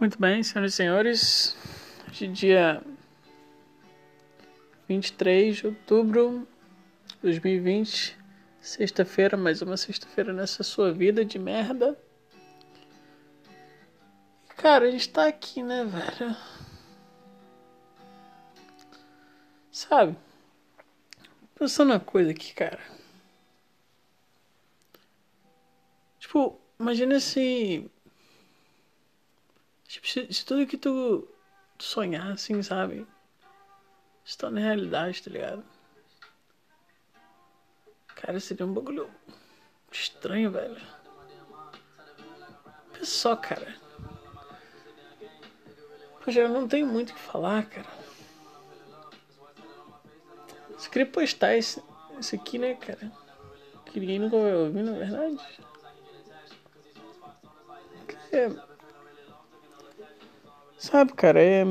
Muito bem, senhoras e senhores. Hoje dia 23 de outubro de 2020, sexta-feira, mais uma sexta-feira nessa sua vida de merda. Cara, a gente tá aqui, né, velho? Sabe? Pensando uma coisa aqui, cara. Tipo, imagina se Tipo, se, se tudo que tu, tu sonhar, assim, sabe? Se torna realidade, tá ligado? Cara, seria um bagulho estranho, velho. Pensa só, cara. Poxa, eu não tenho muito o que falar, cara. Eu queria postar esse, esse aqui, né, cara? Que ninguém nunca vai ouvir, na verdade. É Sabe, cara, é.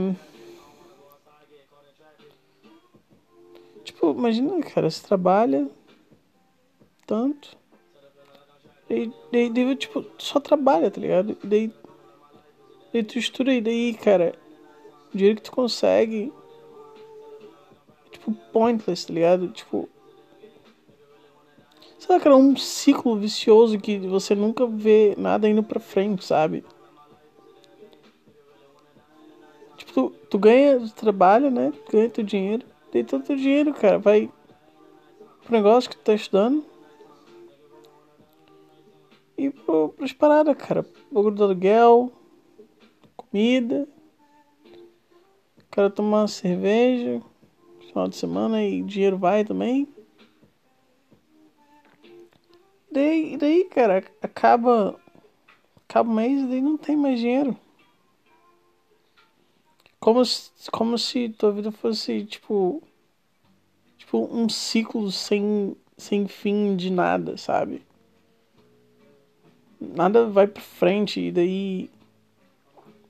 Tipo, imagina, cara, você trabalha tanto. E daí, daí, tipo, só trabalha, tá ligado? Daí. Daí tu estuda e daí, cara, o dinheiro que tu consegue. Tipo, pointless, tá ligado? Tipo. Lá, cara, um ciclo vicioso que você nunca vê nada indo pra frente, sabe? Tu, ganha, tu trabalha, né? Ganha teu dinheiro. Tem todo teu dinheiro, cara. Vai pro negócio que tu tá estudando. E pro, pras paradas, cara. Bagulho do aluguel, comida. O cara tomar uma cerveja final de semana e dinheiro vai também. Daí, daí cara, acaba. Acaba o mês e daí não tem mais dinheiro. Como se, como se tua vida fosse, tipo. Tipo, um ciclo sem, sem fim de nada, sabe? Nada vai pra frente e daí.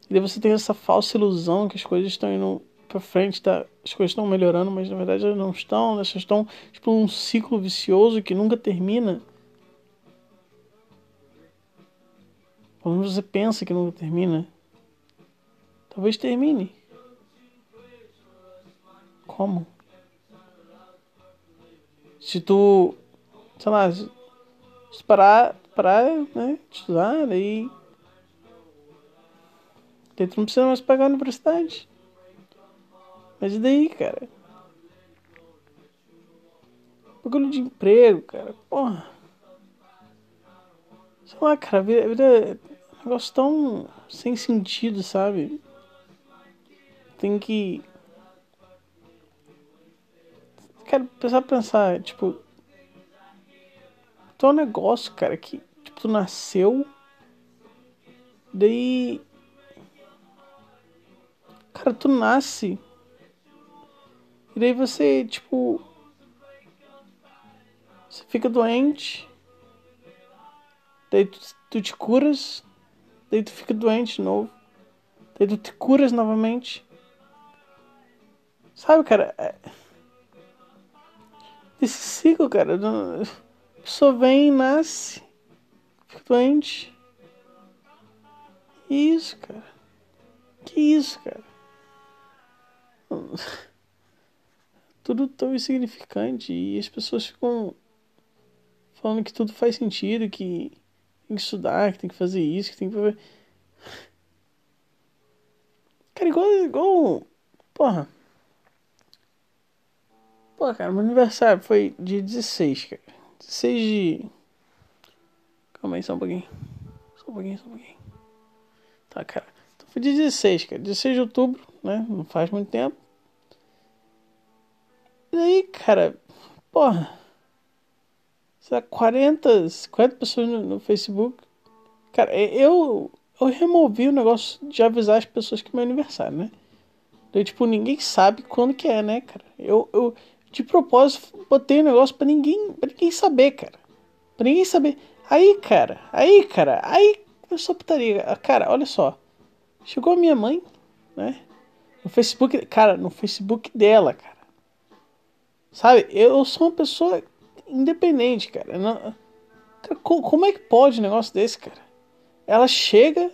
E daí você tem essa falsa ilusão que as coisas estão indo pra frente, tá? as coisas estão melhorando, mas na verdade elas não estão, elas estão tipo um ciclo vicioso que nunca termina. Pelo menos você pensa que nunca termina. Talvez termine. Como? Se tu, sei lá, se parar, parar, né, estudar, daí, daí tu não precisa mais pagar a universidade. Mas e daí, cara? Bagulho de emprego, cara, porra. Sei lá, cara, a vida, a vida é um negócio tão sem sentido, sabe? Tem que quero pensar pensar, tipo. Tu é um negócio, cara, que tipo, tu nasceu. Daí. Cara, tu nasce. E daí você, tipo. Você fica doente. Daí tu, tu te curas. Daí tu fica doente de novo. Daí tu te curas novamente. Sabe, cara? É esse ciclo, cara. A pessoa vem, nasce, fica doente. Que isso, cara? Que isso, cara? Tudo tão insignificante e as pessoas ficam falando que tudo faz sentido, que tem que estudar, que tem que fazer isso, que tem que fazer. Cara, igual. igual. Porra. Pô, cara, meu aniversário foi dia 16, cara. 16 de. Calma aí, só um pouquinho. Só um pouquinho, só um pouquinho. Tá, cara. Então foi dia 16, cara. 16 de outubro, né? Não faz muito tempo. E aí, cara, porra. Sei lá, 40, 50 pessoas no, no Facebook. Cara, eu, eu removi o negócio de avisar as pessoas que é meu aniversário, né? Então, tipo, ninguém sabe quando que é, né, cara? Eu, eu, de propósito, botei o um negócio pra ninguém, pra ninguém saber, cara. Pra ninguém saber. Aí, cara, aí, cara, aí começou a putaria. Cara, olha só. Chegou a minha mãe, né? No Facebook, cara, no Facebook dela, cara. Sabe, eu sou uma pessoa independente, cara. Não, cara como é que pode um negócio desse, cara? Ela chega,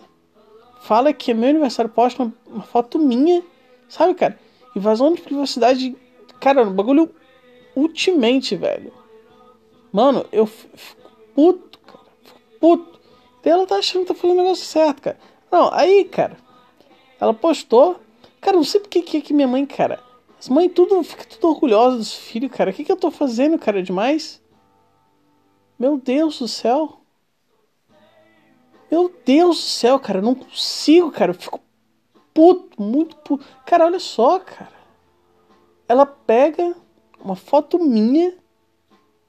fala que é meu aniversário, posta uma, uma foto minha, sabe, cara? Invasão de privacidade, cara, um bagulho ultimamente, velho. Mano, eu fico puto, cara. Fico puto. E ela tá achando que tá fazendo o negócio certo, cara. Não, aí, cara, ela postou. Cara, não sei porque que, que minha mãe, cara. As mães tudo, fica tudo orgulhosa dos filhos, cara. O que, que eu tô fazendo, cara, demais? Meu Deus do céu. Meu Deus do céu, cara. Eu não consigo, cara. Eu fico puto, muito puto. Cara, olha só, cara. Ela pega uma foto minha,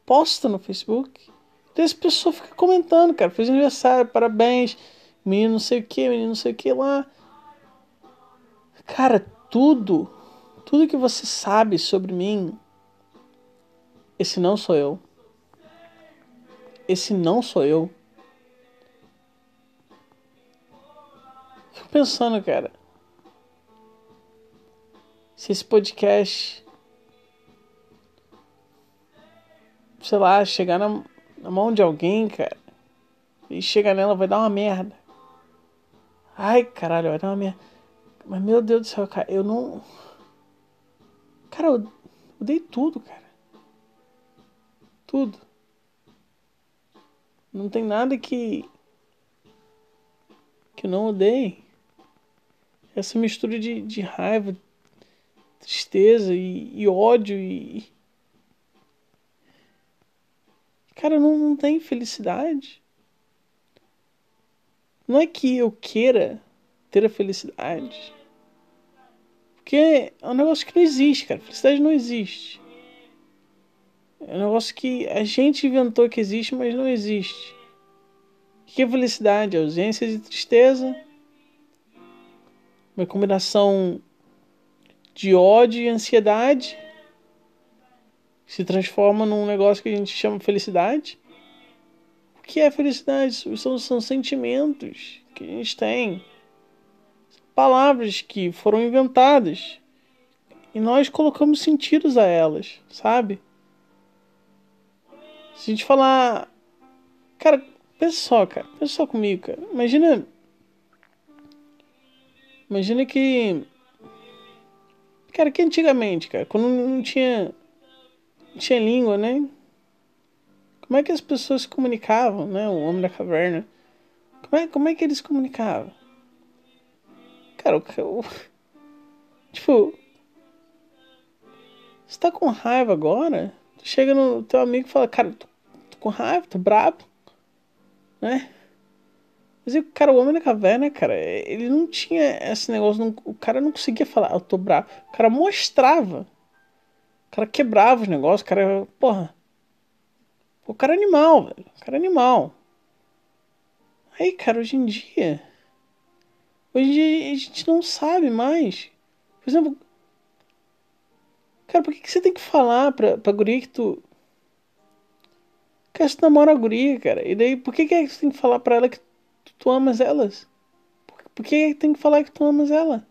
posta no Facebook. E as pessoas ficam comentando, cara. Fez aniversário, parabéns. Menino não sei o que, menino não sei o que lá. Cara, tudo, tudo que você sabe sobre mim, esse não sou eu. Esse não sou eu. Fico pensando, cara. Se esse podcast, sei lá, chegar na, na mão de alguém, cara, e chegar nela vai dar uma merda. Ai, caralho, vai dar uma merda. Mas meu Deus do céu, cara, eu não. Cara, eu dei tudo, cara. Tudo. Não tem nada que. que eu não odeie. Essa mistura de, de raiva, tristeza e, e ódio e. Cara, não, não tem felicidade. Não é que eu queira ter a felicidade. Porque é um negócio que não existe, cara. Felicidade não existe. É um negócio que a gente inventou que existe, mas não existe. O que é felicidade? Ausência de tristeza. Uma combinação de ódio e ansiedade se transforma num negócio que a gente chama felicidade. O que é felicidade? São, são sentimentos que a gente tem palavras que foram inventadas e nós colocamos sentidos a elas, sabe? Se a gente falar. Cara, pensa só, cara. Pensa só comigo, cara. Imagina. Imagina que. Cara, que antigamente, cara, quando não tinha. Não tinha língua, né? Como é que as pessoas se comunicavam, né? O homem da caverna. Como é, como é que eles comunicavam? Cara, o, tipo, você tá com raiva agora? Chega no teu amigo e fala, cara, tô, tô com raiva, tô brabo, né? Mas o cara, o homem da caverna, cara, ele não tinha esse negócio, não, o cara não conseguia falar, eu tô bravo. O cara mostrava. O cara quebrava os negócios, o cara, porra. O cara é animal, velho. O cara é animal. Aí, cara, hoje em dia Hoje a gente não sabe mais. Por exemplo, cara, por que, que você tem que falar pra, pra guria que tu. Cara, você namora a guria, cara. E daí, por que, que você tem que falar pra ela que tu, amas elas? Por, que tem que falar que tu amas ela?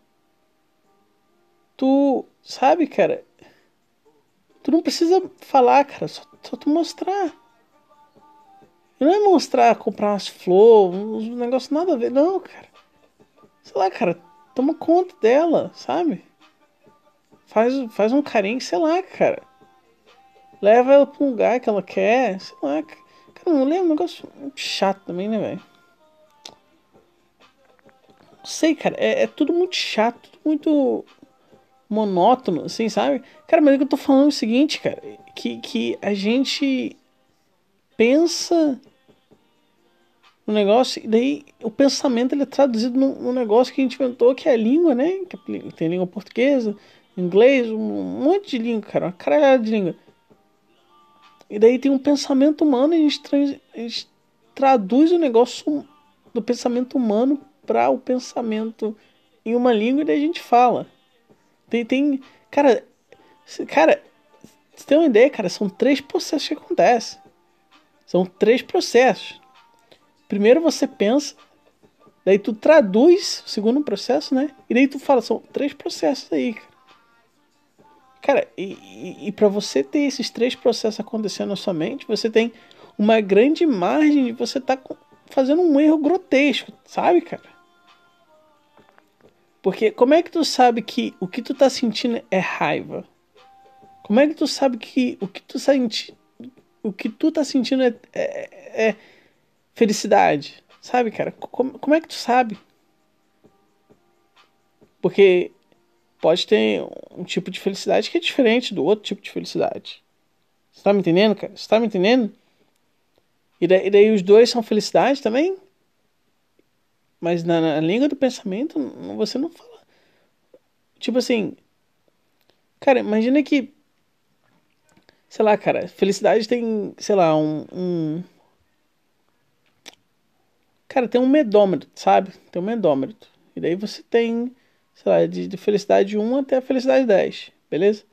Tu, sabe, cara? Tu não precisa falar, cara. Só, só tu mostrar. Não é mostrar, comprar umas flores, um negócio nada a ver. Não, cara sei lá, cara, toma conta dela, sabe? Faz, faz um carinho, sei lá, cara. Leva ela pra um lugar que ela quer, sei lá. Cara, não lembro, um negócio chato também, né, velho? Sei, cara, é, é, tudo muito chato, tudo muito monótono, assim, sabe? Cara, mas é que eu tô falando é o seguinte, cara, que, que a gente pensa no negócio, e daí o pensamento ele é traduzido num, num, negócio que a gente inventou, que é a língua, né? Que tem língua portuguesa, inglês, um monte de língua, cara, uma caralhada de língua. E daí tem um pensamento humano e a gente, tra a gente traduz o negócio do pensamento humano para o pensamento em uma língua e daí a gente fala. Tem, tem cara, cara, você tem uma ideia, cara, são três processos que acontecem. São três processos. Primeiro você pensa, daí tu traduz o segundo processo, né? E daí tu fala, são três processos aí, cara. Cara, e, e, e para você ter esses três processos acontecendo na sua mente, você tem uma grande margem de você estar tá fazendo um erro grotesco, sabe, cara? Porque como é que tu sabe que o que tu tá sentindo é raiva? Como é que tu sabe que o que tu sente, o que tu tá sentindo é, é, é felicidade? Sabe, cara? Como, como é que tu sabe? Porque pode ter um tipo de felicidade que é diferente do outro tipo de felicidade. Você tá me entendendo, cara? Você tá me entendendo? E daí, e daí os dois são felicidade também? Mas na, na, língua do pensamento você não fala. Tipo assim. Cara, imagina que. Sei lá, cara, felicidade tem, sei lá, um. um cara, tem um medômetro, sabe? Tem um medômetro. E daí você tem, sei lá, de, de felicidade 1 até a felicidade 10, beleza?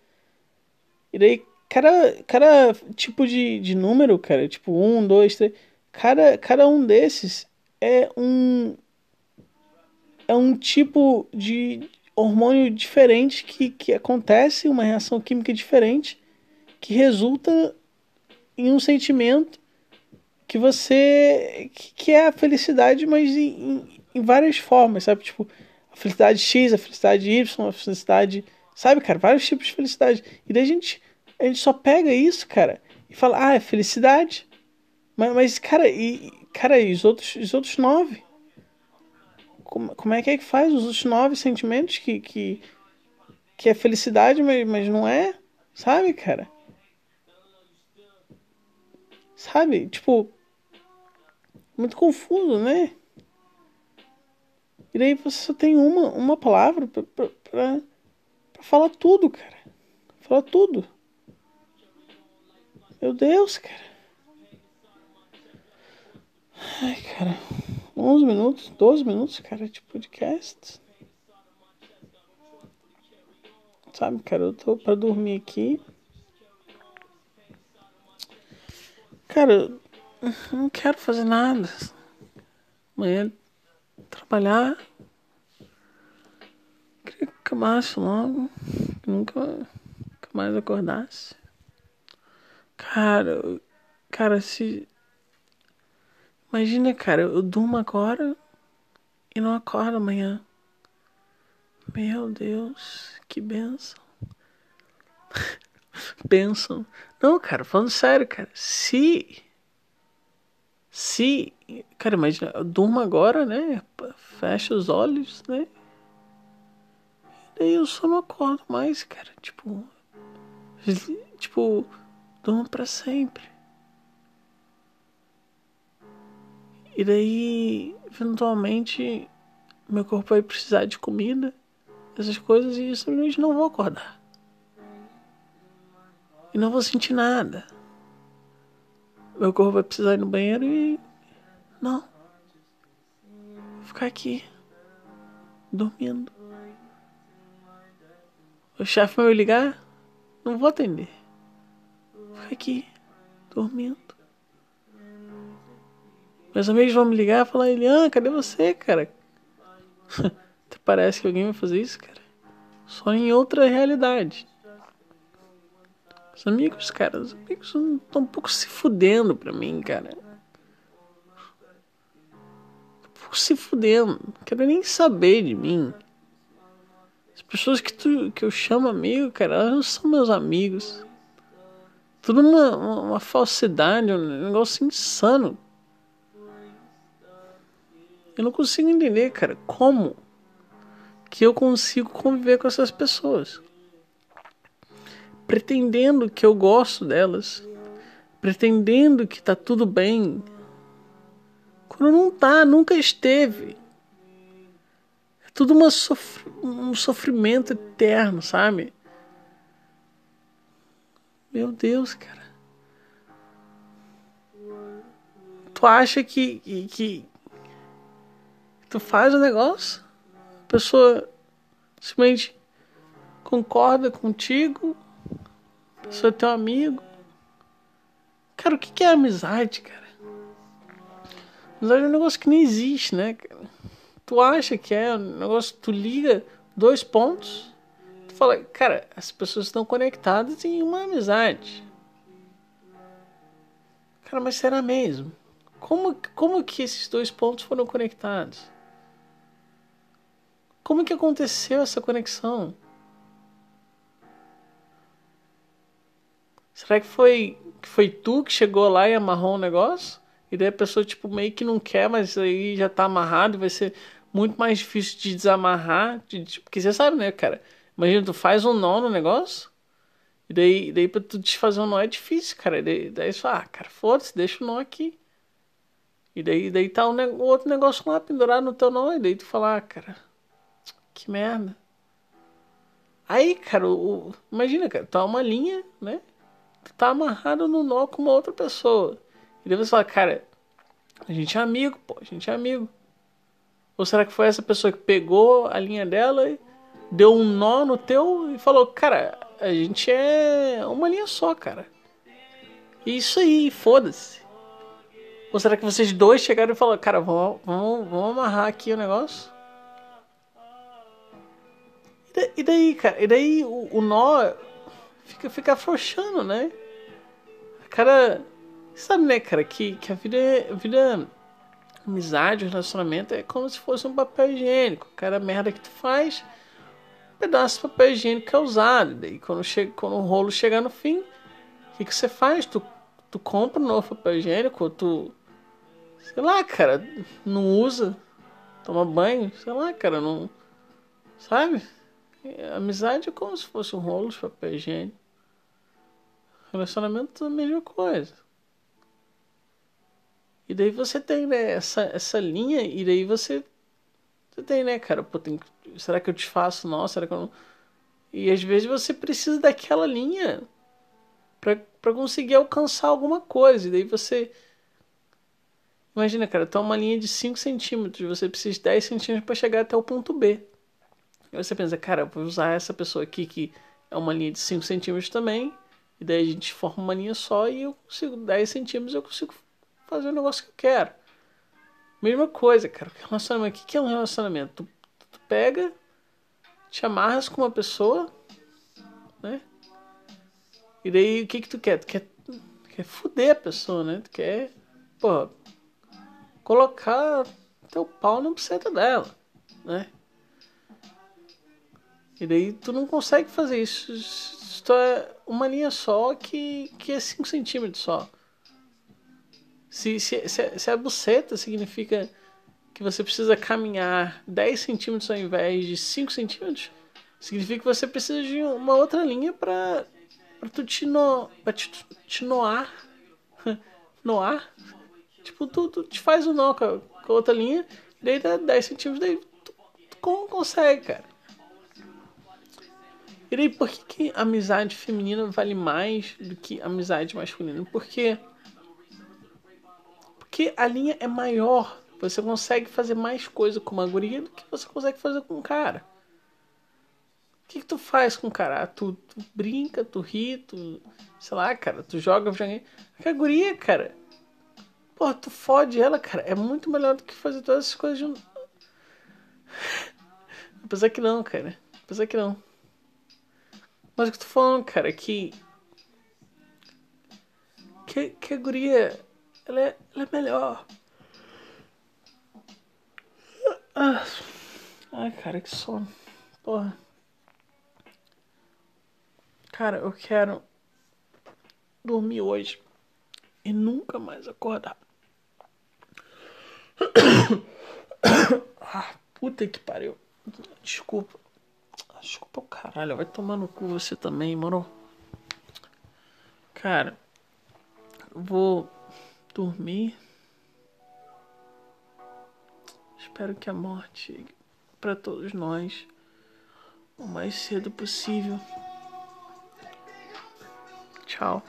E daí, cada, cada tipo de, de número, cara, tipo 1, 2, 3, cada, cada um desses é um, é um tipo de hormônio diferente que, que acontece, uma reação química diferente, que resulta em um sentimento que você. que, que é a felicidade, mas em, em, várias formas, sabe? Tipo, a felicidade X, a felicidade Y, a felicidade. Sabe, cara? Vários tipos de felicidade. E daí a gente, a gente só pega isso, cara, e fala, ah, é felicidade. Mas, mas cara, e, cara, e os outros, os outros nove? Como, como é que é que faz os nove sentimentos que, que, que é felicidade, mas, mas não é? Sabe, cara? Sabe? Tipo, muito confuso, né? E daí você só tem uma, uma palavra pra, pra, pra, pra falar tudo, cara. Falar tudo. Meu Deus, cara. Ai, cara. 11 minutos, 12 minutos, cara, de podcast. Sabe, cara, eu tô pra dormir aqui. Cara, eu não quero fazer nada. Amanhã trabalhar. Queria que acabasse logo. Que nunca, nunca mais acordasse. Cara, cara, se Imagina, cara, eu durmo agora e não acordo amanhã. Meu Deus, que benção. benção. Não, cara, falando sério, cara. Se. Se. Cara, imagina, eu durmo agora, né? Fecha os olhos, né? E daí eu só não acordo mais, cara. Tipo. Tipo, durmo pra sempre. E daí, eventualmente, meu corpo vai precisar de comida, essas coisas, e simplesmente não vou acordar. E não vou sentir nada. Meu corpo vai precisar ir no banheiro e. Não. Vou ficar aqui. Dormindo. O chefe vai me ligar? Não vou atender. Vou ficar aqui. Dormindo. Meus amigos vão me ligar e falar, Elian, cadê você, cara? Parece que alguém vai fazer isso, cara. Só em outra realidade. Os amigos, cara, os amigos estão um pouco se fudendo pra mim, cara. Um pouco se fudendo. Não quero nem saber de mim. As pessoas que, tu, que eu chamo amigo, cara, elas não são meus amigos. Tudo uma, uma, uma falsidade, um negócio insano. Eu não consigo entender, cara, como que eu consigo conviver com essas pessoas. Pretendendo que eu gosto delas, pretendendo que tá tudo bem, quando não tá, nunca esteve. É tudo uma sofr um sofrimento eterno, sabe? Meu Deus, cara. Tu acha que, que Tu faz o negócio, a pessoa simplesmente concorda contigo, a pessoa é teu amigo. Cara, o que é amizade, cara? Amizade é um negócio que nem existe, né? Tu acha que é um negócio tu liga dois pontos, tu fala, cara, as pessoas estão conectadas em uma amizade. Cara, mas será mesmo? Como, como que esses dois pontos foram conectados? Como que aconteceu essa conexão? Será que foi que foi tu que chegou lá e amarrou o negócio? E daí a pessoa tipo meio que não quer, mas aí já tá amarrado e vai ser muito mais difícil de desamarrar, de, de, porque você sabe, né, cara? Imagina tu faz um nó no negócio e daí, daí pra tu desfazer um nó é difícil, cara. E daí, daí só, ah, cara, foda-se, deixa o nó aqui. E daí, daí tá o, o, outro negócio lá pendurado no teu nó. E daí tu fala, ah, cara, que merda. Aí, cara, o, imagina, cara, tá uma linha, né? Tu tá amarrado no nó com uma outra pessoa. E daí você fala, cara, a gente é amigo, pô, a gente é amigo. Ou será que foi essa pessoa que pegou a linha dela e deu um nó no teu e falou, cara, a gente é uma linha só, cara. Isso aí, foda-se. Ou será que vocês dois chegaram e falaram, cara, vamos, vamos, vamos amarrar aqui o negócio? E daí, cara? E daí o, o nó fica, fica afrouxando, né? Cara, sabe, né, cara, que, que a vida é. A vida, amizade, relacionamento é como se fosse um papel higiênico. Cara, a merda que tu faz pedaço de papel higiênico é usado. Daí quando, chega, quando o rolo chegar no fim, o que, que você faz? Tu, tu compra um novo papel higiênico, tu. Sei lá, cara, não usa, toma banho, sei lá, cara, não. Sabe? Amizade é como se fosse um rolo de papel higiênico. Relacionamento é a mesma coisa. E daí você tem né, essa, essa linha, e daí você você tem, né, cara? Pô, tem, será que eu te faço? Não, será que eu não. E às vezes você precisa daquela linha para conseguir alcançar alguma coisa. E daí você. Imagina, cara, tá uma linha de 5 centímetros, você precisa de 10 centímetros para chegar até o ponto B. E você pensa, cara, vou usar essa pessoa aqui que é uma linha de 5 centímetros também. E daí a gente forma uma linha só e eu consigo 10 centímetros, eu consigo fazer o negócio que eu quero. Mesma coisa, cara. Relacionamento. O que é um relacionamento? Tu, tu pega, te amarras com uma pessoa, né? E daí o que que tu quer? Tu quer, quer fuder a pessoa, né? Tu quer, pô, colocar teu pau na buceta dela, né? E daí tu não consegue fazer isso. Isso é uma linha só que, que é 5 centímetros só. Se, se, se, se a buceta significa que você precisa caminhar 10 centímetros ao invés de 5 centímetros, significa que você precisa de uma outra linha para para tu te, no, pra te, te noar. noar? Tipo, tu, tu te faz o nó com a, com a outra linha, daí dá 10 centímetros, daí tu, tu como consegue, cara? E daí por que, que amizade feminina vale mais do que amizade masculina? Porque porque a linha é maior. Você consegue fazer mais coisa com uma guria do que você consegue fazer com um cara. O que, que tu faz com o cara? Ah, tu, tu, brinca, tu ri, tu. Sei lá, cara, tu joga videogame. A guria, cara. Pô, tu fode ela, cara. É muito melhor do que fazer todas essas coisas junto. Apesar que não, cara. Apesar que não. Mas o que tu falando, cara, que. Que, que a guria ela é, ela é melhor. Ah. Ai, cara, que sono. Porra. Cara, eu quero dormir hoje e nunca mais acordar. Ah, puta que pariu. Desculpa. Desculpa o caralho. Vai tomar no cu você também, mano. Cara, vou dormir. Espero que a morte chegue para todos nós o mais cedo possível. Tchau.